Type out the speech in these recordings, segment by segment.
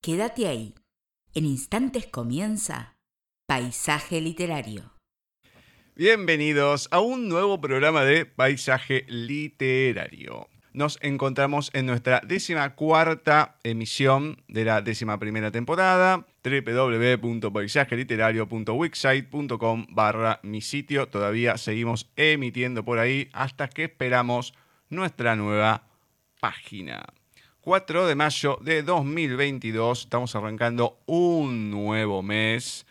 Quédate ahí. En instantes comienza Paisaje Literario. Bienvenidos a un nuevo programa de Paisaje Literario. Nos encontramos en nuestra décima cuarta emisión de la décima primera temporada www.paisajeliterario.wixsite.com barra mi sitio. Todavía seguimos emitiendo por ahí hasta que esperamos nuestra nueva página. 4 de mayo de 2022, estamos arrancando un nuevo mes.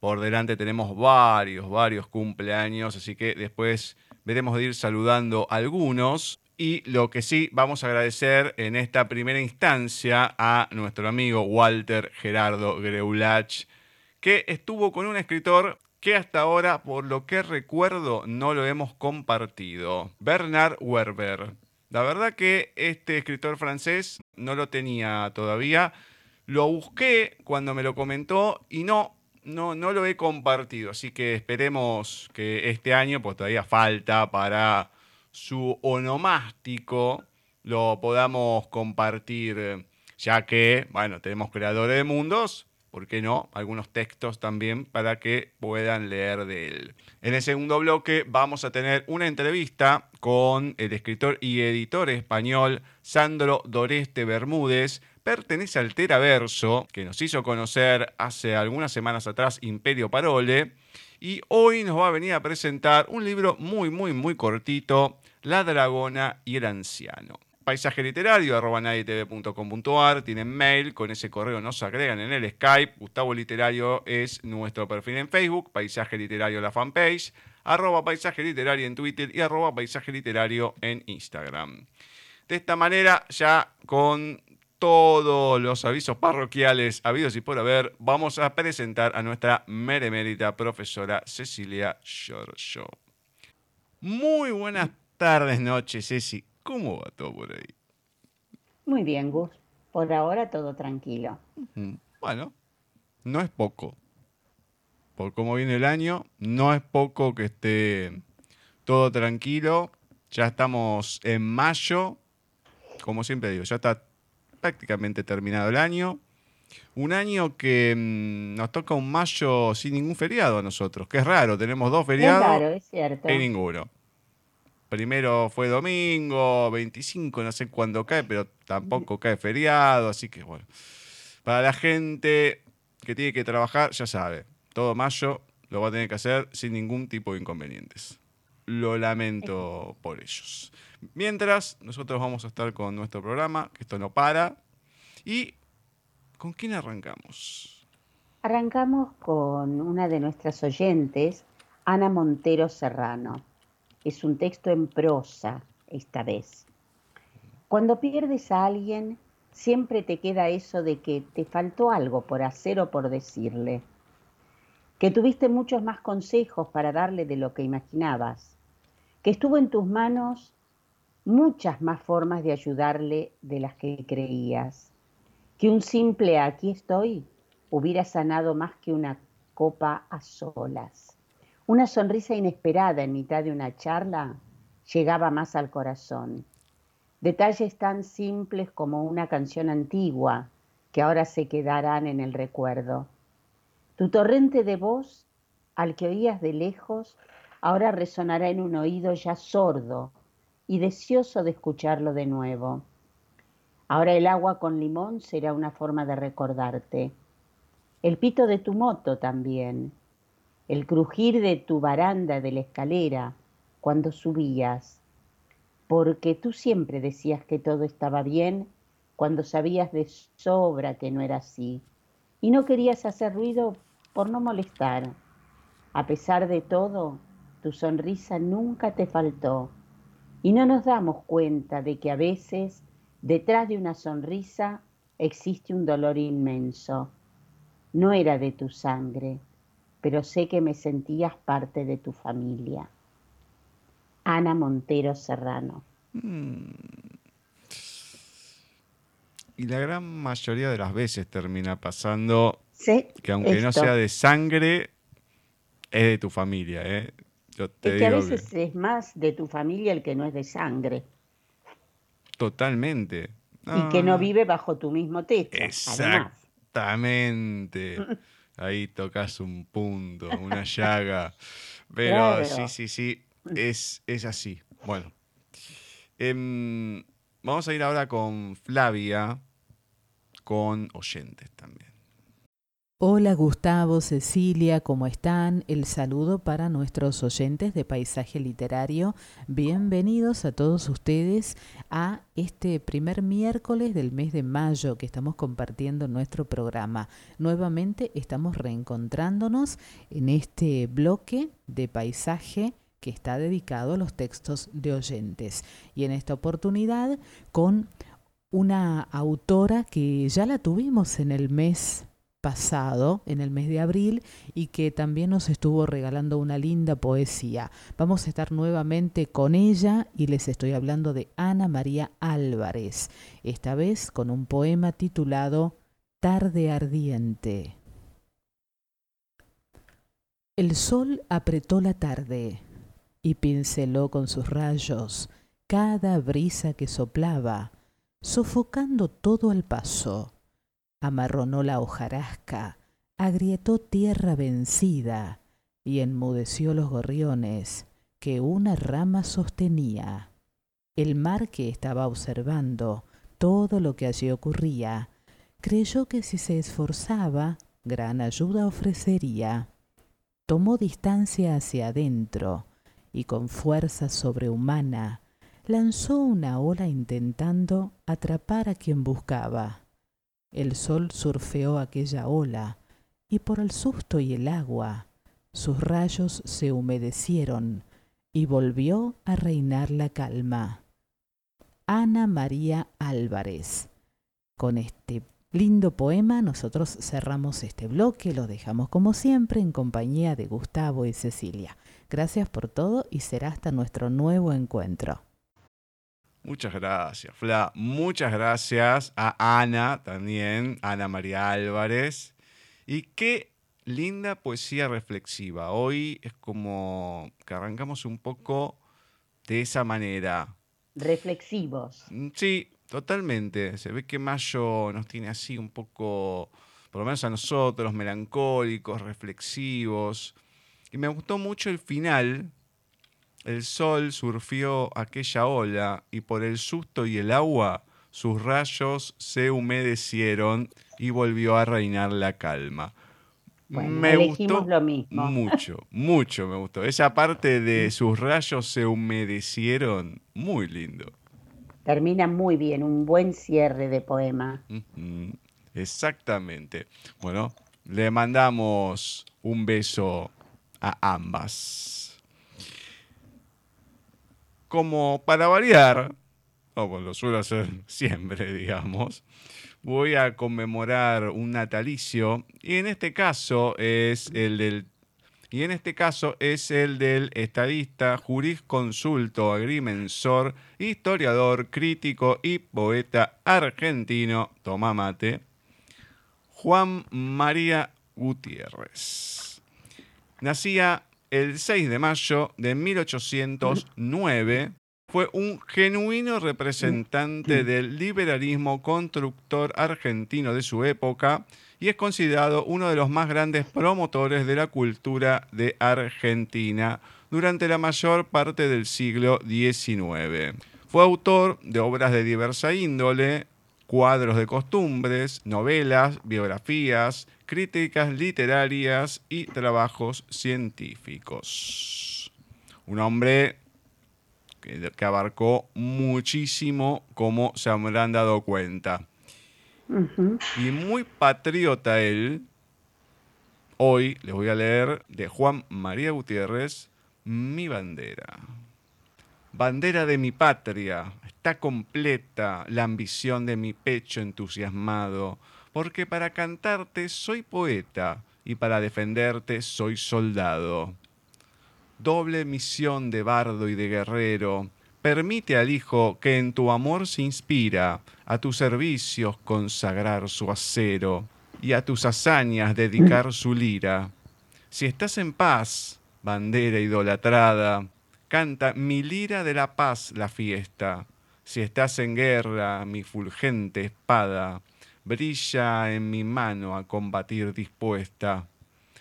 Por delante tenemos varios, varios cumpleaños, así que después veremos de ir saludando algunos. Y lo que sí vamos a agradecer en esta primera instancia a nuestro amigo Walter Gerardo Greulach, que estuvo con un escritor que hasta ahora, por lo que recuerdo, no lo hemos compartido. Bernard Werber. La verdad que este escritor francés no lo tenía todavía. Lo busqué cuando me lo comentó y no, no, no lo he compartido. Así que esperemos que este año, pues todavía falta para su onomástico, lo podamos compartir. Ya que, bueno, tenemos creadores de mundos ¿por qué no? Algunos textos también para que puedan leer de él. En el segundo bloque vamos a tener una entrevista con el escritor y editor español Sandro Doreste Bermúdez. Pertenece al Teraverso, que nos hizo conocer hace algunas semanas atrás Imperio Parole. Y hoy nos va a venir a presentar un libro muy, muy, muy cortito, La Dragona y el Anciano paisaje literario tienen mail, con ese correo nos agregan en el Skype, Gustavo Literario es nuestro perfil en Facebook, paisaje literario la fanpage, arroba paisaje literario en Twitter y arroba paisaje literario en Instagram. De esta manera, ya con todos los avisos parroquiales habidos y por haber, vamos a presentar a nuestra meremérita profesora Cecilia Giorgio. Muy buenas tardes, noches, Ceci. ¿Cómo va todo por ahí? Muy bien, Gus. Por ahora todo tranquilo. Bueno, no es poco. Por cómo viene el año, no es poco que esté todo tranquilo. Ya estamos en mayo. Como siempre digo, ya está prácticamente terminado el año. Un año que mm, nos toca un mayo sin ningún feriado a nosotros, que es raro, tenemos dos feriados es raro, es cierto. y ninguno. Primero fue domingo, 25, no sé cuándo cae, pero tampoco cae feriado, así que bueno. Para la gente que tiene que trabajar, ya sabe, todo mayo lo va a tener que hacer sin ningún tipo de inconvenientes. Lo lamento por ellos. Mientras, nosotros vamos a estar con nuestro programa, que esto no para. ¿Y con quién arrancamos? Arrancamos con una de nuestras oyentes, Ana Montero Serrano. Es un texto en prosa esta vez. Cuando pierdes a alguien, siempre te queda eso de que te faltó algo por hacer o por decirle, que tuviste muchos más consejos para darle de lo que imaginabas, que estuvo en tus manos muchas más formas de ayudarle de las que creías, que un simple aquí estoy hubiera sanado más que una copa a solas. Una sonrisa inesperada en mitad de una charla llegaba más al corazón. Detalles tan simples como una canción antigua que ahora se quedarán en el recuerdo. Tu torrente de voz, al que oías de lejos, ahora resonará en un oído ya sordo y deseoso de escucharlo de nuevo. Ahora el agua con limón será una forma de recordarte. El pito de tu moto también, el crujir de tu baranda de la escalera cuando subías, porque tú siempre decías que todo estaba bien cuando sabías de sobra que no era así, y no querías hacer ruido por no molestar. A pesar de todo, tu sonrisa nunca te faltó, y no nos damos cuenta de que a veces detrás de una sonrisa existe un dolor inmenso. No era de tu sangre, pero sé que me sentías parte de tu familia. Ana Montero Serrano. Mm. Y la gran mayoría de las veces termina pasando sí, que aunque no sea de sangre, es de tu familia. ¿eh? es que a veces es más de tu familia el que no es de sangre. Totalmente. y que no vive bajo tu mismo techo. Exactamente. Ahí tocas un punto, una llaga. Pero Claro. sí, sí, sí, es, es así. Bueno, em, vamos a ir ahora con Flavia, con oyentes también. Hola Gustavo, Cecilia, ¿cómo están? El saludo para nuestros oyentes de Paisaje Literario. Bienvenidos a todos ustedes a este primer miércoles del mes de mayo que estamos compartiendo nuestro programa. Nuevamente estamos reencontrándonos en este bloque de paisaje que está dedicado a los textos de oyentes. Y en esta oportunidad con una autora que ya la tuvimos en el mes pasado, en el mes de abril, y que también nos estuvo regalando una linda poesía. Vamos a estar nuevamente con ella y les estoy hablando de Ana María Álvarez, esta vez con un poema titulado Tarde Ardiente. El sol apretó la tarde y pinceló con sus rayos cada brisa que soplaba, sofocando todo al paso amarronó la hojarasca, agrietó tierra vencida y enmudeció los gorriones que una rama sostenía. El mar que estaba observando todo lo que allí ocurría, creyó que si se esforzaba, gran ayuda ofrecería. Tomó distancia hacia adentro y con fuerza sobrehumana lanzó una ola intentando atrapar a quien buscaba. El sol surfeó aquella ola, y por el susto y el agua, sus rayos se humedecieron, y volvió a reinar la calma. Ana María Álvarez. Con este lindo poema nosotros cerramos este bloque, lo dejamos como siempre en compañía de Gustavo y Cecilia. Gracias por todo y será hasta nuestro nuevo encuentro. Muchas gracias, Fla. Muchas gracias a Ana también, Ana María Álvarez. Y qué linda poesía reflexiva. Hoy es como que arrancamos un poco de esa manera. Reflexivos. Mm, Sí, totalmente. Se ve que Mayo nos tiene así un poco, por lo menos a nosotros, melancólicos, reflexivos. Y me gustó mucho el final. El sol surfió aquella ola y por el susto y el agua sus rayos se humedecieron y volvió a reinar la calma. Bueno, lo mismo. mucho, mucho me gustó. Esa parte de sus rayos se humedecieron, muy lindo. Termina muy bien, un buen cierre de poema. Exactamente. Bueno, le mandamos un beso a ambas. Como para variar, como lo suelo hacer siempre, digamos, voy a conmemorar un natalicio y en este caso es el del y en este caso es el del estadista, jurisconsulto, agrimensor, historiador, crítico y poeta argentino, toma mate, Juan María Gutiérrez. Nacía el 6 de mayo de 1809. Fue un genuino representante del liberalismo constructor argentino de su época y es considerado uno de los más grandes promotores de la cultura de Argentina durante la mayor parte del siglo XIX. Fue autor de obras de diversa índole, cuadros de costumbres, novelas, biografías, críticas literarias y trabajos científicos. Un hombre que, abarcó muchísimo, como se habrán dado cuenta. Y muy patriota él. Hoy les voy a leer de Juan María Gutiérrez, Mi bandera. Bandera de mi patria, está completa la ambición de mi pecho entusiasmado, porque para cantarte soy poeta y para defenderte soy soldado. Doble misión de bardo y de guerrero, permite al hijo que en tu amor se inspira, a tus servicios consagrar su acero y a tus hazañas dedicar su lira. Si estás en paz, bandera idolatrada, canta mi lira de la paz la fiesta. Si estás en guerra, mi fulgente espada, brilla en mi mano a combatir dispuesta.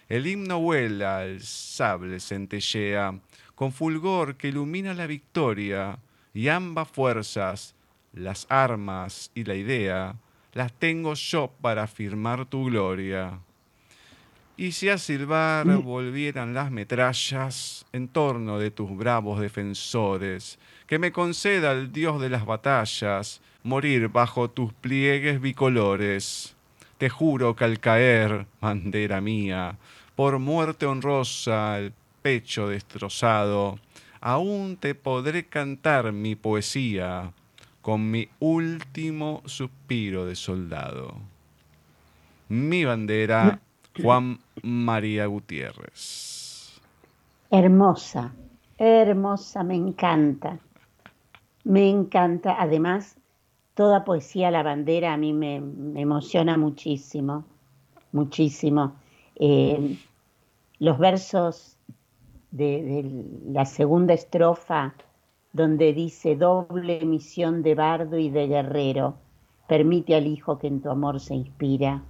El himno vuela, el sable centellea, con fulgor que ilumina la victoria, y ambas fuerzas, las armas y la idea, las tengo yo para afirmar tu gloria. Y si a silbar volvieran las metrallas en torno de tus bravos defensores, que me conceda el Dios de las batallas morir bajo tus pliegues bicolores. Te juro que al caer, bandera mía, por muerte honrosa, el pecho destrozado, aún te podré cantar mi poesía con mi último suspiro de soldado. Mi bandera, Juan María Gutiérrez. Hermosa, hermosa, me encanta. Me encanta. Además, toda poesía la bandera a mí me, emociona muchísimo, muchísimo. Eh, los versos de, de, la segunda estrofa, donde dice doble misión de bardo y de guerrero, permite al hijo que en tu amor se inspira.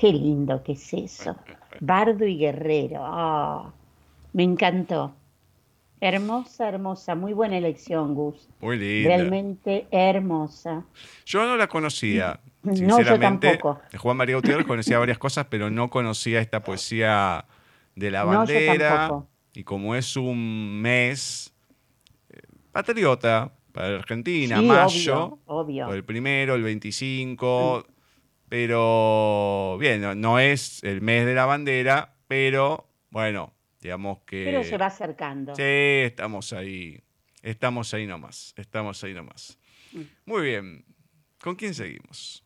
Qué lindo que es eso. Bardo y guerrero. Oh, me encantó. Hermosa, hermosa, muy buena elección, Gus. Muy linda. Realmente hermosa. Yo no la conocía. No, yo tampoco. Juan María Gutiérrez conocía varias cosas, pero no conocía esta poesía de la No, yo bandera. tampoco. y como es un mes eh, patriota para la Argentina, Sí, mayo, obvio, obvio. o el primero, el 25, pero bien, no, no es el mes de la bandera, pero bueno, digamos que... Pero se va acercando. Sí, estamos ahí. Estamos ahí nomás. Estamos ahí nomás. Mm. Muy bien. ¿Con quién seguimos?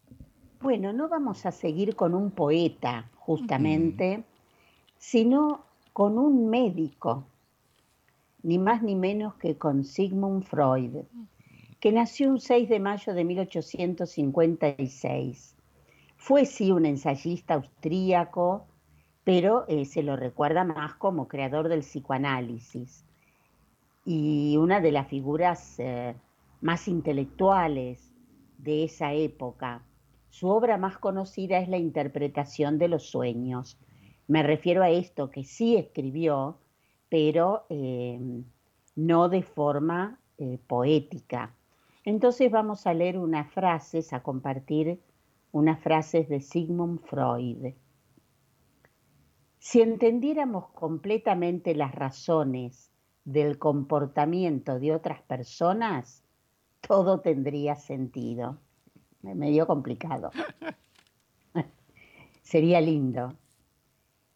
Bueno, no vamos a seguir con un poeta, justamente, sino con un médico, ni más ni menos que con Sigmund Freud, que nació un 6 de mayo de 1856. Fue sí un ensayista austríaco, pero eh, se lo recuerda más como creador del psicoanálisis y una de las figuras eh, más intelectuales de esa época. Su obra más conocida es la interpretación de los sueños. Me refiero a esto que sí escribió, pero eh, no de forma eh, poética. Entonces vamos a leer unas frases, a compartir unas frases de Sigmund Freud. Si entendiéramos completamente las razones del comportamiento de otras personas, todo tendría sentido. Me medio complicado. Sería lindo.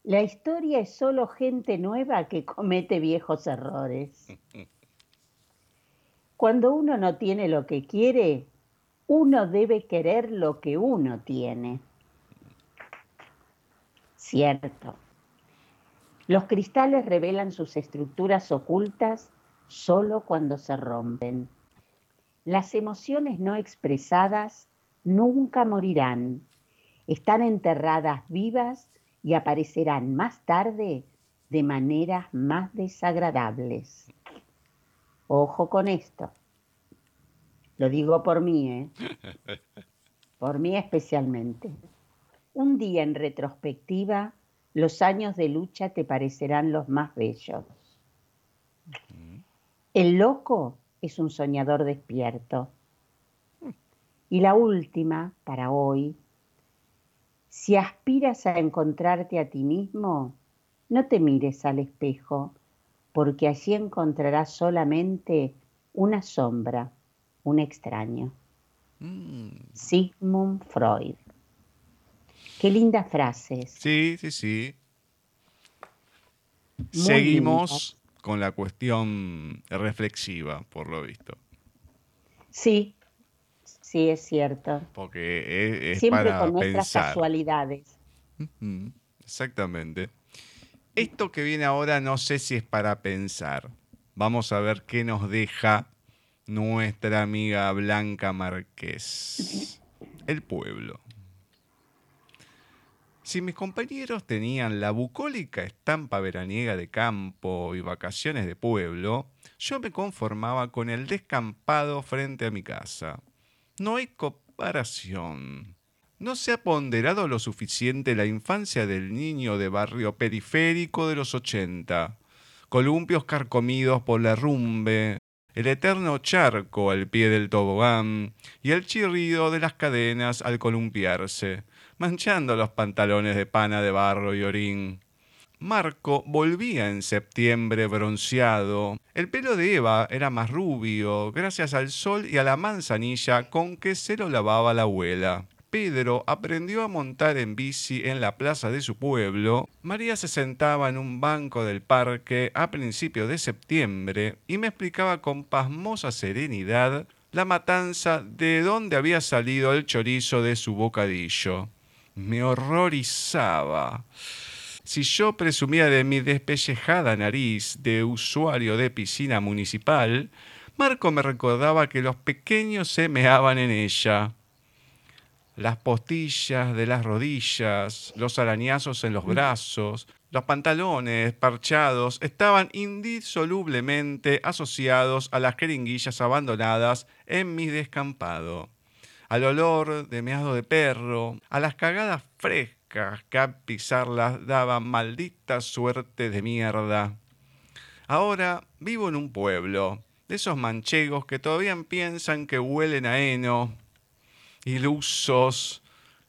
La historia es solo gente nueva que comete viejos errores. Cuando uno no tiene lo que quiere, uno debe querer lo que uno tiene. Cierto. Los cristales revelan sus estructuras ocultas solo cuando se rompen. Las emociones no expresadas nunca morirán. Están enterradas vivas y aparecerán más tarde de maneras más desagradables. Ojo con esto. Lo digo por mí, ¿eh? Por mí especialmente. Un día en retrospectiva, los años de lucha te parecerán los más bellos. El loco es un soñador despierto. Y la última, para hoy, si aspiras a encontrarte a ti mismo, no te mires al espejo, porque allí encontrarás solamente una sombra, un extraño. Mm, Sigmund Freud. Qué lindas frases. Sí, sí, sí. Muy Seguimos con la cuestión reflexiva, por lo visto. Sí, sí, es cierto. Porque es, es Siempre para con nuestras pensar. casualidades. Exactamente. Esto que viene ahora no sé si es para pensar. Vamos a ver qué nos deja nuestra amiga Blanca Márquez. El pueblo. Si mis compañeros tenían la bucólica estampa veraniega de campo y vacaciones de pueblo, yo me conformaba con el descampado frente a mi casa. No hay comparación. no se ha ponderado lo suficiente la infancia del niño de barrio periférico de los 80. Columpios carcomidos por la rumbe, el eterno charco al pie del tobogán y el chirrido de las cadenas al columpiarse, manchando los pantalones de pana de barro y orín. Marco volvía en septiembre bronceado. El pelo de Eva era más rubio, gracias al sol y a la manzanilla con que se lo lavaba la abuela. Pedro aprendió a montar en bici en la plaza de su pueblo, María se sentaba en un banco del parque a principios de septiembre y me explicaba con pasmosa serenidad la matanza de dónde había salido el chorizo de su bocadillo. Me horrorizaba. Si yo presumía de mi despellejada nariz de usuario de piscina municipal, Marco me recordaba que los pequeños se meaban en ella las postillas de las rodillas, los arañazos en los brazos, los pantalones parchados estaban indisolublemente asociados a las jeringuillas abandonadas en mi descampado, al olor de meado de perro, a las cagadas frescas que a pisarlas daban maldita suerte de mierda. Ahora vivo en un pueblo, de esos manchegos que todavía piensan que huelen a heno, ilusos.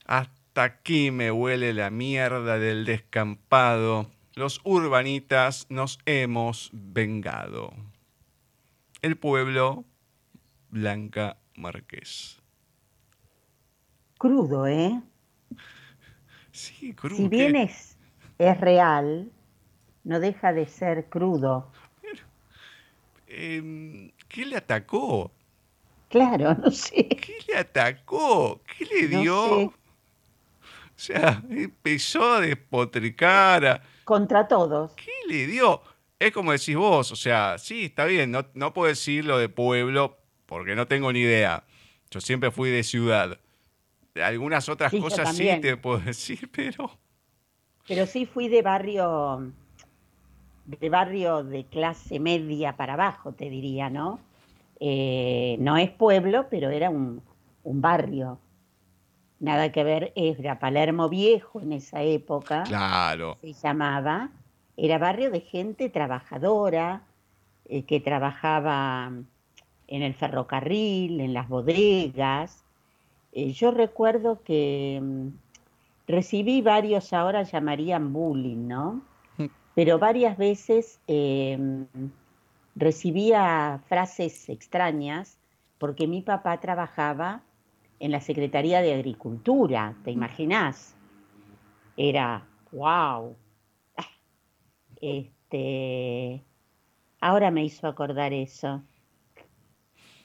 Hasta aquí me huele la mierda del descampado. Los urbanitas nos hemos vengado. El pueblo, Blanca Marqués. Crudo, ¿eh? Sí, crudo. Si bien es, es real, no deja de ser crudo. Em, ¿Qué le atacó? Claro, no sé. ¿Qué le atacó? ¿Qué le No dio? sé. O sea, empezó a despotricar. a- Contra todos. ¿Qué le dio? Es como decís vos, o sea, sí, está bien, no, no puedo decir lo de pueblo porque no tengo ni idea. Yo siempre fui de ciudad. De Algunas otras Sí, cosas sí te puedo decir, pero... Pero sí fui de barrio, de barrio de clase media para abajo, te diría, ¿no? Eh, no es pueblo, pero era un, un barrio. Nada que ver, era Palermo Viejo en esa época, Claro. se llamaba. Era barrio de gente trabajadora, eh, que trabajaba en el ferrocarril, en las bodegas. Eh, yo recuerdo que mm, recibí varios, ahora llamarían bullying, ¿no? Pero varias veces recibía frases extrañas porque mi papá trabajaba en la Secretaría de Agricultura, ¿te imaginás? Era, wow. Este, ahora me hizo acordar eso.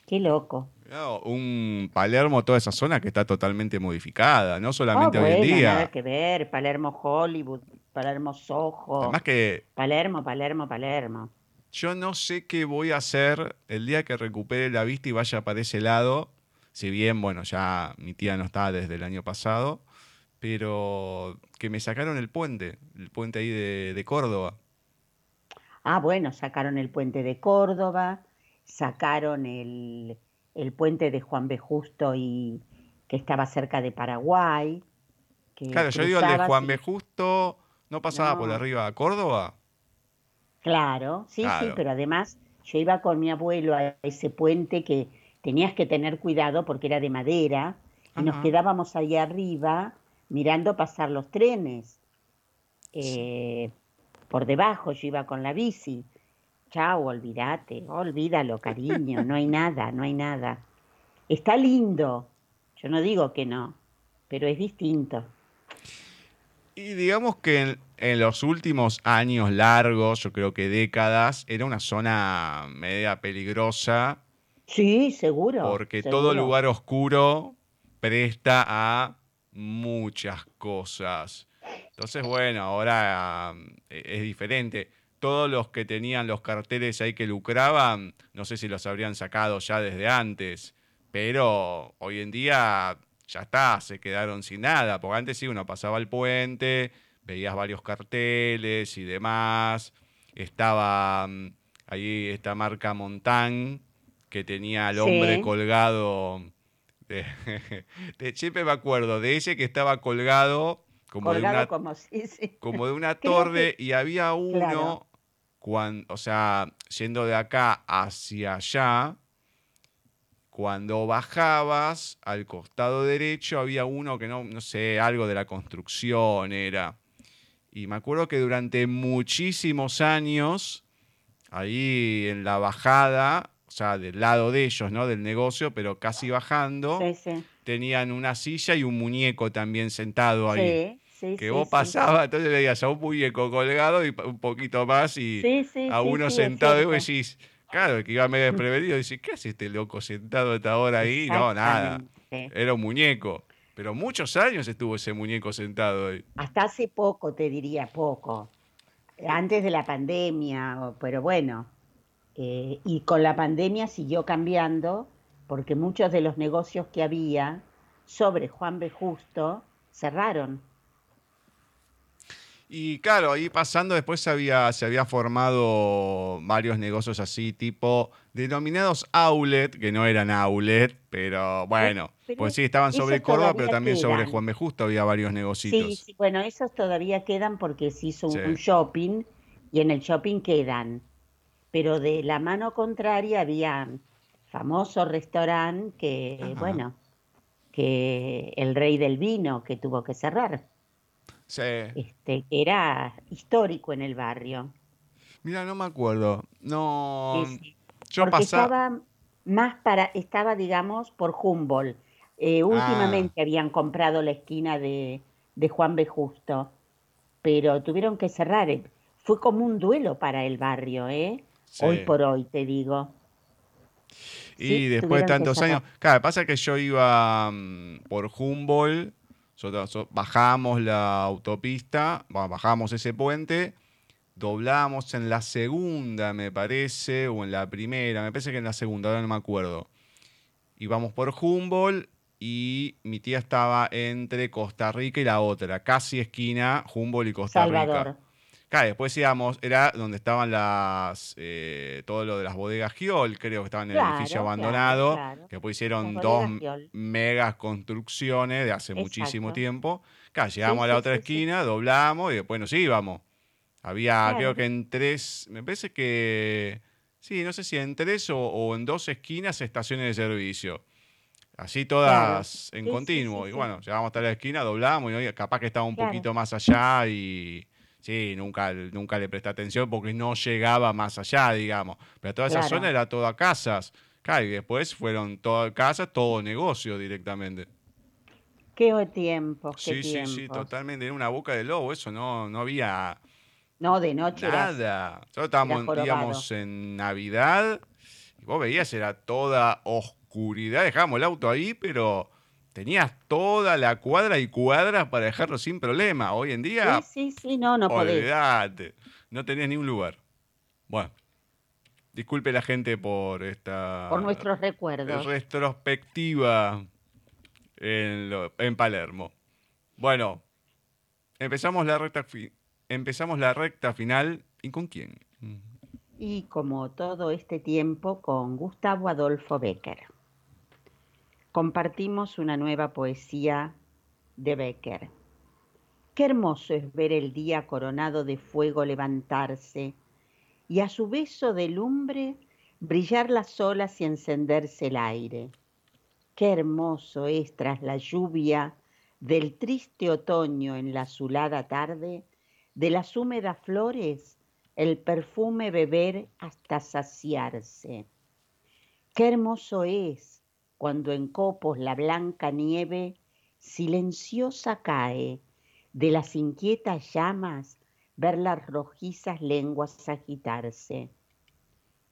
Qué loco. Claro, un Palermo, toda esa zona que está totalmente modificada, no solamente hoy en día. nada que ver. Palermo Hollywood, Palermo Soho, Además que Palermo, Palermo, Palermo. Yo no sé qué voy a hacer el día que recupere la vista y vaya para ese lado. Si bien, bueno, ya mi tía no está desde el año pasado, pero que me sacaron el puente, el puente ahí de, de Córdoba. Ah, bueno, sacaron el puente de Córdoba, sacaron el, el puente de Juan B. Justo y que estaba cerca de Paraguay. que Claro, yo digo el de Juan y- B. Justo, ¿no pasaba por arriba a Córdoba? Claro, sí, sí, pero además yo iba con mi abuelo a ese puente que tenías que tener cuidado porque era de madera y nos quedábamos ahí arriba mirando pasar los trenes. Eh, por debajo yo iba con la bici. Chao, olvídate, olvídalo, cariño, no hay nada, no hay nada. Está lindo, yo no digo que no, pero es distinto. Y digamos que en, en los últimos años largos, yo creo que décadas, era una zona media peligrosa Sí, seguro. porque todo lugar oscuro presta a muchas cosas. Entonces, bueno, ahora um, e- es diferente. Todos los que tenían los carteles ahí que lucraban, no sé si los habrían sacado ya desde antes, pero hoy en día ya está, se quedaron sin nada, porque antes sí uno pasaba el puente, veías varios carteles y demás, estaba mm, ahí esta marca Montán, que tenía al hombre Sí. colgado de, siempre me acuerdo de ese que estaba colgado como de Colgado una, como sí, sí. como de una torre y había uno, Claro. cuando, o sea, yendo de acá hacia allá, cuando bajabas al costado derecho había uno que no, no sé, algo de la construcción era. Y me acuerdo que durante muchísimos años, ahí en la bajada, o sea, del lado de ellos, ¿no? Del negocio, pero casi bajando, Sí, sí. tenían una silla y un muñeco también sentado ahí. Sí, sí, Que vos pasabas, entonces veías a un muñeco colgado y un poquito más y a uno sentado y vos decís, claro, que iba medio desprevenido, dice, ¿qué hace este loco sentado a esta hora ahí? No, nada, era un muñeco. Pero muchos años estuvo ese muñeco sentado ahí. Hasta hace poco, te diría poco. Antes de la pandemia, pero bueno. eh, y con la pandemia siguió cambiando porque muchos de los negocios que había sobre Juan B. Justo cerraron. Y claro, ahí pasando después se había, se había formado varios negocios así, tipo denominados outlet, que no eran outlet, pero bueno, pero pues sí, estaban sobre Córdoba, pero también sobre. Juan B. Justo había varios Sí, negocios. sí, bueno, esos todavía quedan porque se hizo un, Sí. un shopping y en el shopping quedan. Pero de la mano contraria había famoso restaurante que, Ajá. bueno, que el rey del vino que tuvo que cerrar, Sí. este, que era histórico en el barrio. Mira, no me acuerdo. No, Sí, sí. yo Porque pasaba. estaba más para, estaba, digamos, por Humboldt. Eh, Ah. últimamente habían comprado la esquina de, de Juan B. Justo, pero tuvieron que cerrar. eh. Fue como un duelo para el barrio, ¿eh? Hoy por hoy, te digo. Y Sí, después de tantos años. Claro, pasa que yo iba mm, por Humboldt, nosotros so- bajamos la autopista, bajamos ese puente, doblamos en la segunda, me parece, o en la primera, me parece que en la segunda, ahora no me acuerdo. Íbamos por Humboldt y mi tía estaba entre Costa Rica y la otra, casi esquina Humboldt y Costa Rica. Claro, después íbamos, era donde estaban las, eh, todo lo de las bodegas Giol, creo que estaban en el edificio abandonado, claro, claro. que después hicieron Las dos megas construcciones de hace muchísimo tiempo. Claro, llegamos a la sí, otra sí, esquina, doblamos y después nos íbamos. Había, creo que en tres, me parece que, sí, no sé si en tres o, o en dos esquinas estaciones de servicio. Así todas en continuo. y bueno, llegamos hasta la esquina, doblamos y capaz que estaba un poquito más allá y sí, nunca, nunca le presté atención porque no llegaba más allá, digamos. Pero toda esa Claro. zona era toda casas. Claro, y después fueron todas casas, todo negocio directamente. Qué tiempos, qué Sí, sí, sí, totalmente. Era una boca de lobo, eso no, no había No, de noche nada. Nosotros estábamos, íbamos en Navidad y vos veías, era toda oscuridad. Dejábamos el auto ahí, pero tenías toda la cuadra y cuadras para dejarlo sin problema. Hoy en día, Sí, sí, sí, no, no podés. olvidate, no tenías ni un lugar. Bueno, disculpe la gente por esta Por nuestros recuerdos. retrospectiva en, lo- en Palermo. Bueno, empezamos la recta fi- empezamos la recta final. ¿Y con quién? Y como todo este tiempo con Gustavo Adolfo Becker. Compartimos una nueva poesía de Becker. Qué hermoso es ver el día coronado de fuego levantarse y a su beso de lumbre brillar las olas y encenderse el aire. Qué hermoso es tras la lluvia del triste otoño en la azulada tarde, de las húmedas flores el perfume beber hasta saciarse. Qué hermoso es cuando en copos la blanca nieve silenciosa cae, de las inquietas llamas ver las rojizas lenguas agitarse.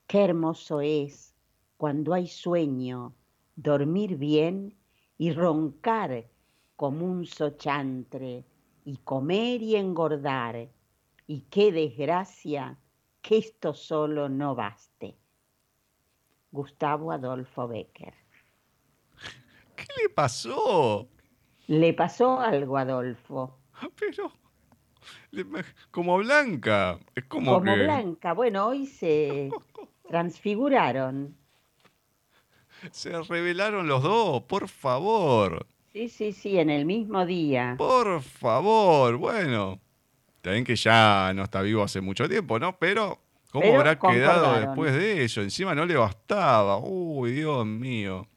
Qué hermoso es cuando hay sueño, dormir bien y roncar como un sochantre, y comer y engordar, y qué desgracia que esto solo no baste. Gustavo Adolfo Becker. ¿Qué le pasó? Le pasó algo a Adolfo. Pero como Blanca, es como, Como que Blanca, bueno, hoy se transfiguraron. Se revelaron los dos, por favor. Sí, sí, sí, en el mismo día. Por favor, bueno. También que ya no está vivo hace mucho tiempo, ¿no? Pero, ¿cómo Pero habrá quedado después de eso? Encima no le bastaba. Uy, Dios mío.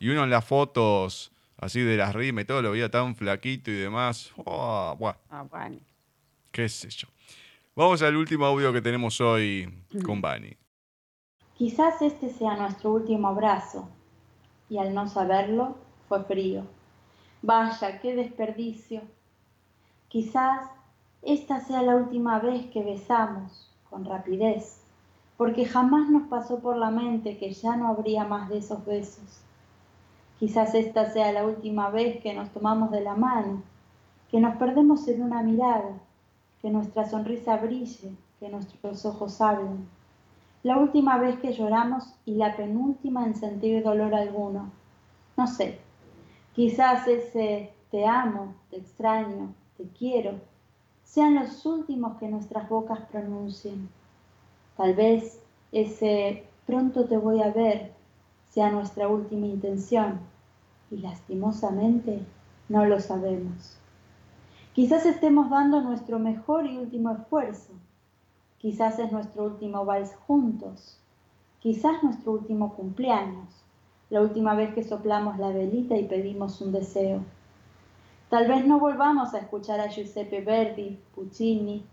Y uno en las fotos así de las rimas y todo lo veía tan flaquito y demás. Oh, buah, Ah, bueno. qué sé yo. Vamos al último audio que tenemos hoy con Bani. Quizás este sea nuestro último abrazo, y al no saberlo fue frío. Vaya, qué desperdicio. Quizás esta sea la última vez que besamos con rapidez, porque jamás nos pasó por la mente que ya no habría más de esos besos. Quizás esta sea la última vez que nos tomamos de la mano, que nos perdemos en una mirada, que nuestra sonrisa brille, que nuestros ojos hablen la última vez que lloramos y la penúltima en sentir dolor alguno. No sé, quizás ese te amo, te extraño, te quiero, sean los últimos que nuestras bocas pronuncien. Tal vez ese pronto te voy a ver sea nuestra última intención y lastimosamente no lo sabemos. Quizás estemos dando nuestro mejor y último esfuerzo Quizás es nuestro último vals juntos. Quizás nuestro último cumpleaños. La última vez que soplamos la velita y pedimos un deseo. Tal vez no volvamos a escuchar a Giuseppe Verdi, Puccini,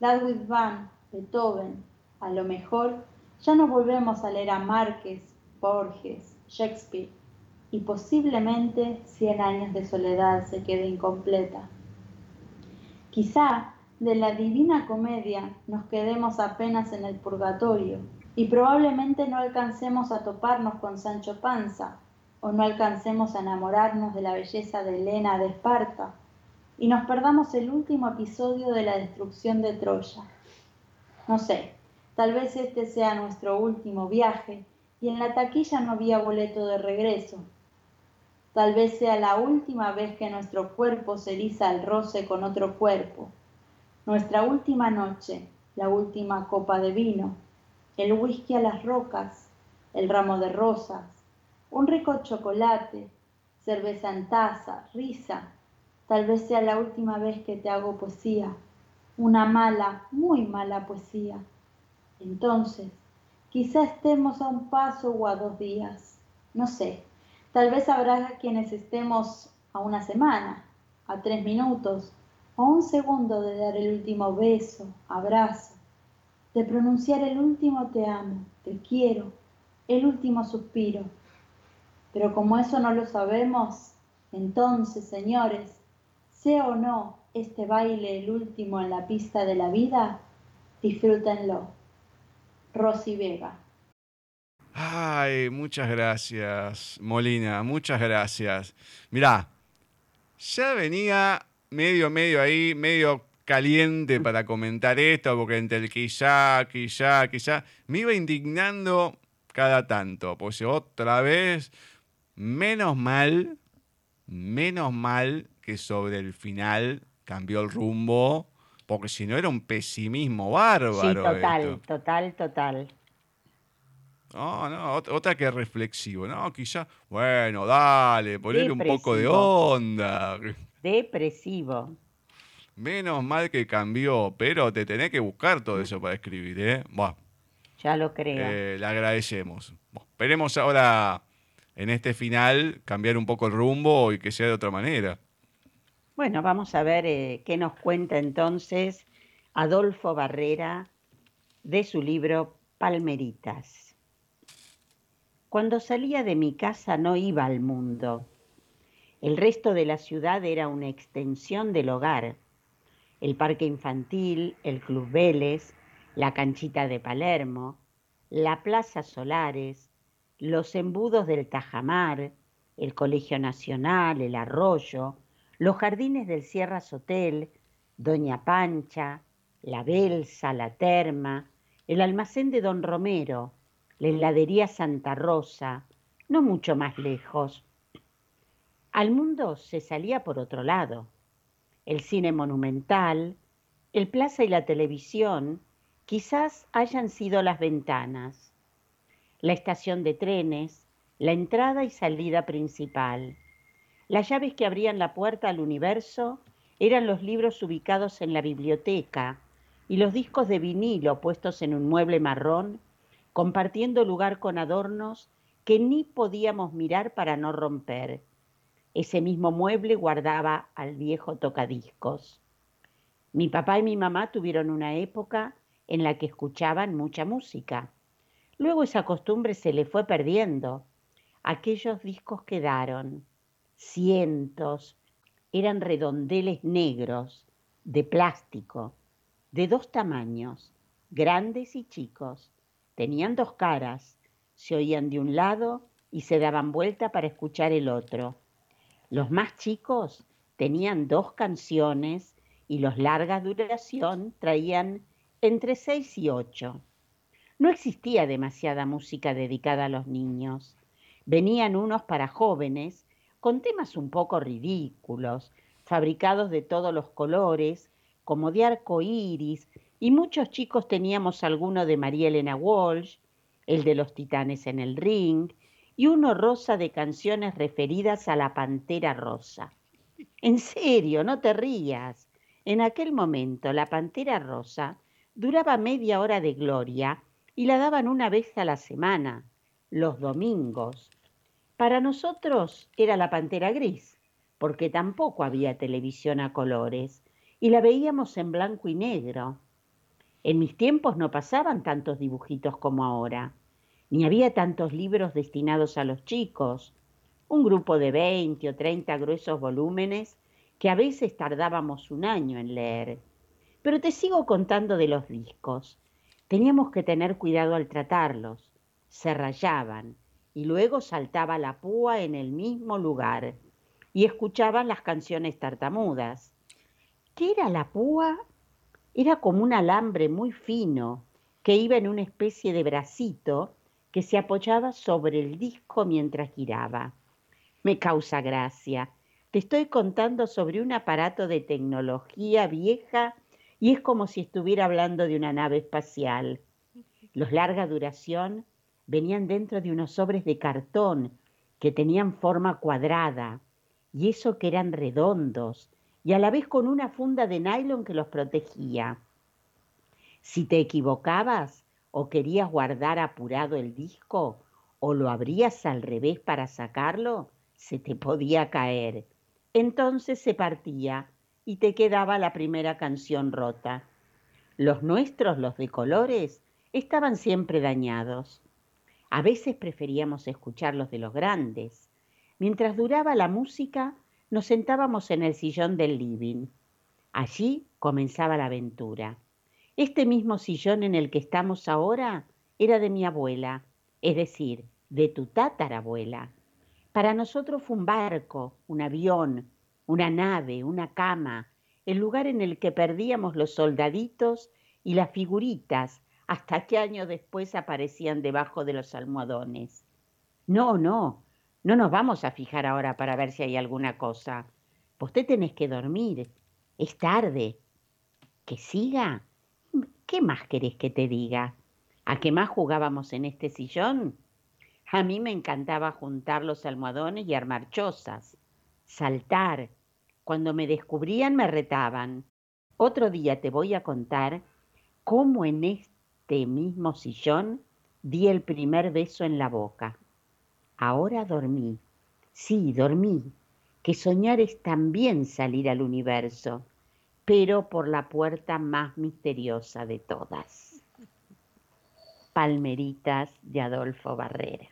Ludwig van Beethoven. A lo mejor ya no volvemos a leer a Márquez, Borges, Shakespeare. Y posiblemente cien años de soledad se quede incompleta. Quizá de la divina comedia nos quedemos apenas en el purgatorio y probablemente no alcancemos a toparnos con Sancho Panza o no alcancemos a enamorarnos de la belleza de Helena de Esparta y nos perdamos el último episodio de la destrucción de Troya. No sé, tal vez este sea nuestro último viaje y en la taquilla no había boleto de regreso. Tal vez sea la última vez que nuestro cuerpo se eriza al roce con otro cuerpo nuestra última noche, la última copa de vino, el whisky a las rocas, el ramo de rosas, un rico chocolate, cerveza en taza, risa. Tal vez sea la última vez que te hago poesía, una mala, muy mala poesía. Entonces, quizá estemos a un paso o a dos días, no sé. Tal vez habrá quienes estemos a una semana, a tres minutos, a un segundo de dar el último beso, abrazo, de pronunciar el último te amo, te quiero, el último suspiro. Pero como eso no lo sabemos, entonces, señores, sea o no este baile el último en la pista de la vida, disfrútenlo. Rosy Vega. Ay, muchas gracias, Molina, muchas gracias. Mirá, ya venía medio, medio ahí, medio caliente para comentar esto, porque entre el quizá, quizá, quizá, me iba indignando cada tanto. Pues otra vez, menos mal, menos mal que sobre el final cambió el rumbo, porque si no era un pesimismo bárbaro. Sí, total, esto. total, total. No, no, ot- otra que reflexivo, ¿no? Quizá, bueno, dale, ponerle un poco de onda. Depresivo. Menos mal que cambió, pero te tenés que buscar todo eso para escribir, ¿eh? Buah, Ya lo creo. eh, le agradecemos. Bueno, esperemos ahora, en este final, cambiar un poco el rumbo y que sea de otra manera. Bueno, vamos a ver eh, qué nos cuenta entonces Adolfo Barrera de su libro Palmeritas. Cuando salía de mi casa no iba al mundo. El resto de la ciudad era una extensión del hogar. El parque infantil, el Club Vélez, la canchita de Palermo, la Plaza Solares, los embudos del Tajamar, el Colegio Nacional, el Arroyo, los jardines del Sierra Sotel, Doña Pancha, la Belsa, la Terma, el almacén de Don Romero, la heladería Santa Rosa, no mucho más lejos. Al mundo se salía por otro lado. El cine monumental, el plaza y la televisión quizás hayan sido las ventanas. La estación de trenes, la entrada y salida principal. Las llaves que abrían la puerta al universo eran los libros ubicados en la biblioteca y los discos de vinilo puestos en un mueble marrón, compartiendo lugar con adornos que ni podíamos mirar para no romper. Ese mismo mueble guardaba al viejo tocadiscos. Mi papá y mi mamá tuvieron una época en la que escuchaban mucha música. Luego esa costumbre se le fue perdiendo. Aquellos discos quedaron, cientos, eran redondeles negros, de plástico, de dos tamaños, grandes y chicos. Tenían dos caras, se oían de un lado y se daban vuelta para escuchar el otro. Los más chicos tenían dos canciones y los larga duración traían entre seis y ocho. No existía demasiada música dedicada a los niños. Venían unos para jóvenes con temas un poco ridículos, fabricados de todos los colores, como de arco iris, y muchos chicos teníamos alguno de María Elena Walsh, el de los titanes en el ring, y uno rosa de canciones referidas a la pantera rosa. En serio, no te rías. En aquel momento la pantera rosa duraba media hora de gloria y la daban una vez a la semana, los domingos. Para nosotros era la pantera gris, porque tampoco había televisión a colores y la veíamos en blanco y negro. En mis tiempos no pasaban tantos dibujitos como ahora, ni había tantos libros destinados a los chicos, un grupo de 20 o 30 gruesos volúmenes que a veces tardábamos un año en leer. Pero te sigo contando de los discos. Teníamos que tener cuidado al tratarlos. Se rayaban y luego saltaba la púa en el mismo lugar y escuchaban las canciones tartamudas. ¿Qué era la púa? Era como un alambre muy fino que iba en una especie de bracito que se apoyaba sobre el disco mientras giraba. Me causa gracia. Te estoy contando sobre un aparato de tecnología vieja y es como si estuviera hablando de una nave espacial. Los larga duración venían dentro de unos sobres de cartón que tenían forma cuadrada y eso que eran redondos y a la vez con una funda de nylon que los protegía. Si te equivocabas o querías guardar apurado el disco o lo abrías al revés para sacarlo, se te podía caer. Entonces se partía y te quedaba la primera canción rota. Los nuestros, los de colores, estaban siempre dañados. A veces preferíamos escuchar los de los grandes. Mientras duraba la música, nos sentábamos en el sillón del living. Allí comenzaba la aventura. Este mismo sillón en el que estamos ahora era de mi abuela, es decir, de tu tatarabuela. Para nosotros fue un barco, un avión, una nave, una cama, el lugar en el que perdíamos los soldaditos y las figuritas hasta que años después aparecían debajo de los almohadones. No, no, no nos vamos a fijar ahora para ver si hay alguna cosa. Vos te tenés que dormir. Es tarde. ¿Que siga? ¿Qué más querés que te diga? ¿A qué más jugábamos en este sillón? A mí me encantaba juntar los almohadones y armar chozas, saltar, cuando me descubrían me retaban. Otro día te voy a contar cómo en este mismo sillón di el primer beso en la boca. Ahora dormí. Sí, dormí. Que soñar es también salir al universo, pero por la puerta más misteriosa de todas. Palmeritas de Adolfo Barrera.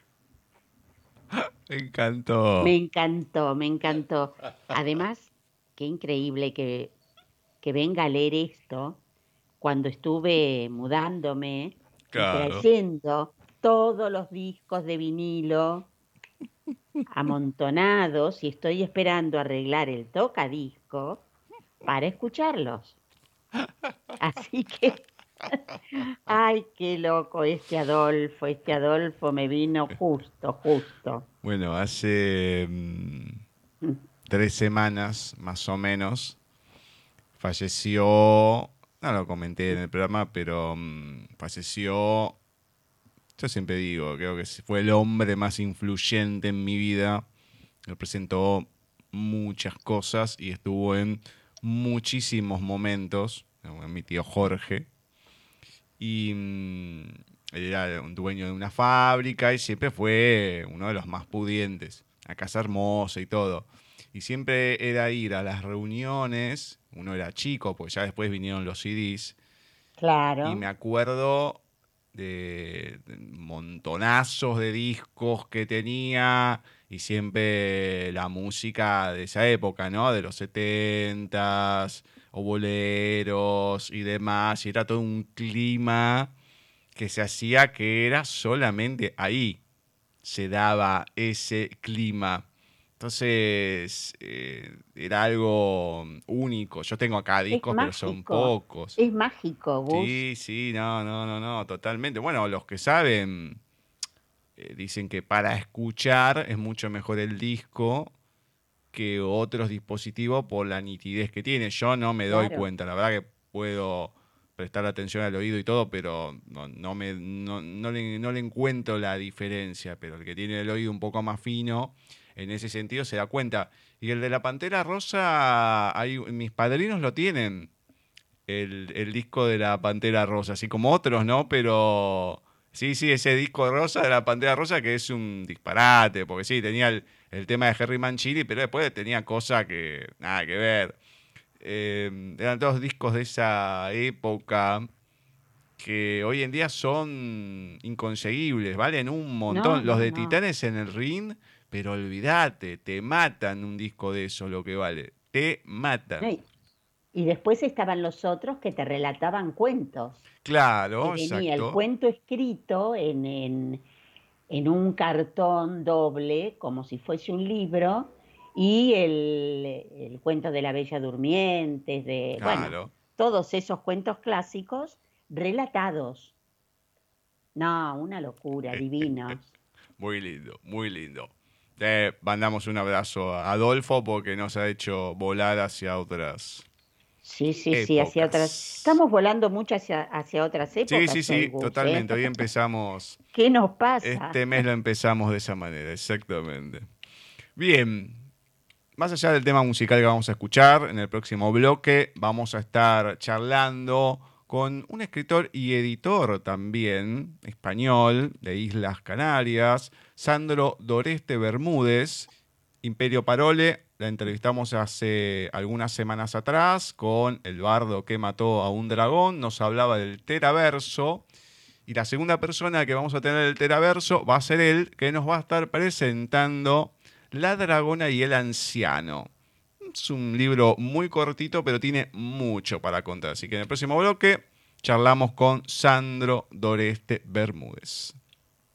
Me encantó. Me encantó, me encantó. Además, qué increíble que, que venga a leer esto cuando estuve mudándome, trayendo todos los discos de vinilo amontonados y estoy esperando arreglar el tocadisco para escucharlos. Así que, ay, qué loco este Adolfo, este Adolfo me vino justo, justo. Bueno, hace... Mm, mm tres semanas más o menos, falleció, no lo comenté en el programa, pero mm, falleció Yo siempre digo, creo que fue el hombre más influyente en mi vida. Representó muchas cosas y estuvo en muchísimos momentos. Mi tío Jorge. Y mm, él era un dueño de una fábrica y siempre fue uno de los más pudientes. A casa hermosa y todo. Y siempre era ir a las reuniones. Uno era chico, pues ya después vinieron los CDs. Claro. Y me acuerdo de, montonazos de discos que tenía y siempre la música de esa época, ¿no? De los setentas o boleros y demás. Y era todo un clima que se hacía que era solamente ahí se daba ese clima. Entonces, eh, era algo único. Yo tengo acá discos, pero son pocos. Es mágico, vos. Sí, sí, no, no, no, no, totalmente. Bueno, los que saben eh, dicen que para escuchar es mucho mejor el disco que otros dispositivos por la nitidez que tiene. Yo no me doy cuenta, la verdad que puedo prestar atención al oído y todo, pero no, me, no, le, no le encuentro la diferencia. Pero el que tiene el oído un poco más fino en ese sentido se da cuenta. Y el de la Pantera Rosa, hay, mis padrinos lo tienen, el, disco de la Pantera Rosa, así como otros, ¿no? Pero sí, sí, ese disco rosa de la Pantera Rosa que es un disparate, porque sí, tenía el, tema de Harry Manchini, pero después tenía cosas que nada que ver. Eh, eran todos discos de esa época que hoy en día son inconseguibles, valen un montón. Los de Titanes en el ring pero olvídate, te matan un disco de eso lo que vale. Te matan. Y después estaban los otros que te relataban cuentos. Claro, venía el cuento escrito en, en, un cartón doble, como si fuese un libro, y el, cuento de la Bella Durmiente, de bueno, todos esos cuentos clásicos relatados. No, una locura, divinos. Muy lindo, muy lindo. Eh, mandamos un abrazo a Adolfo porque nos ha hecho volar hacia otras. Sí, sí, sí, hacia otras. Estamos volando mucho hacia, hacia otras épocas. Sí, sí, sí, totalmente. Hoy empezamos. ¿Qué nos pasa? Este mes lo empezamos de esa manera, exactamente. Bien, más allá del tema musical que vamos a escuchar, en el próximo bloque vamos a estar charlando con un escritor y editor también español de Islas Canarias, Sandro Doreste Bermúdez, Imperio Parole. La entrevistamos hace algunas semanas atrás con El bardo que mató a un dragón. Nos hablaba del teraverso. Y la segunda persona que vamos a tener el teraverso va a ser él, que nos va a estar presentando La dragona y el anciano. Es un libro muy cortito, pero tiene mucho para contar. Así que en el próximo bloque charlamos con Sandro Doreste Bermúdez.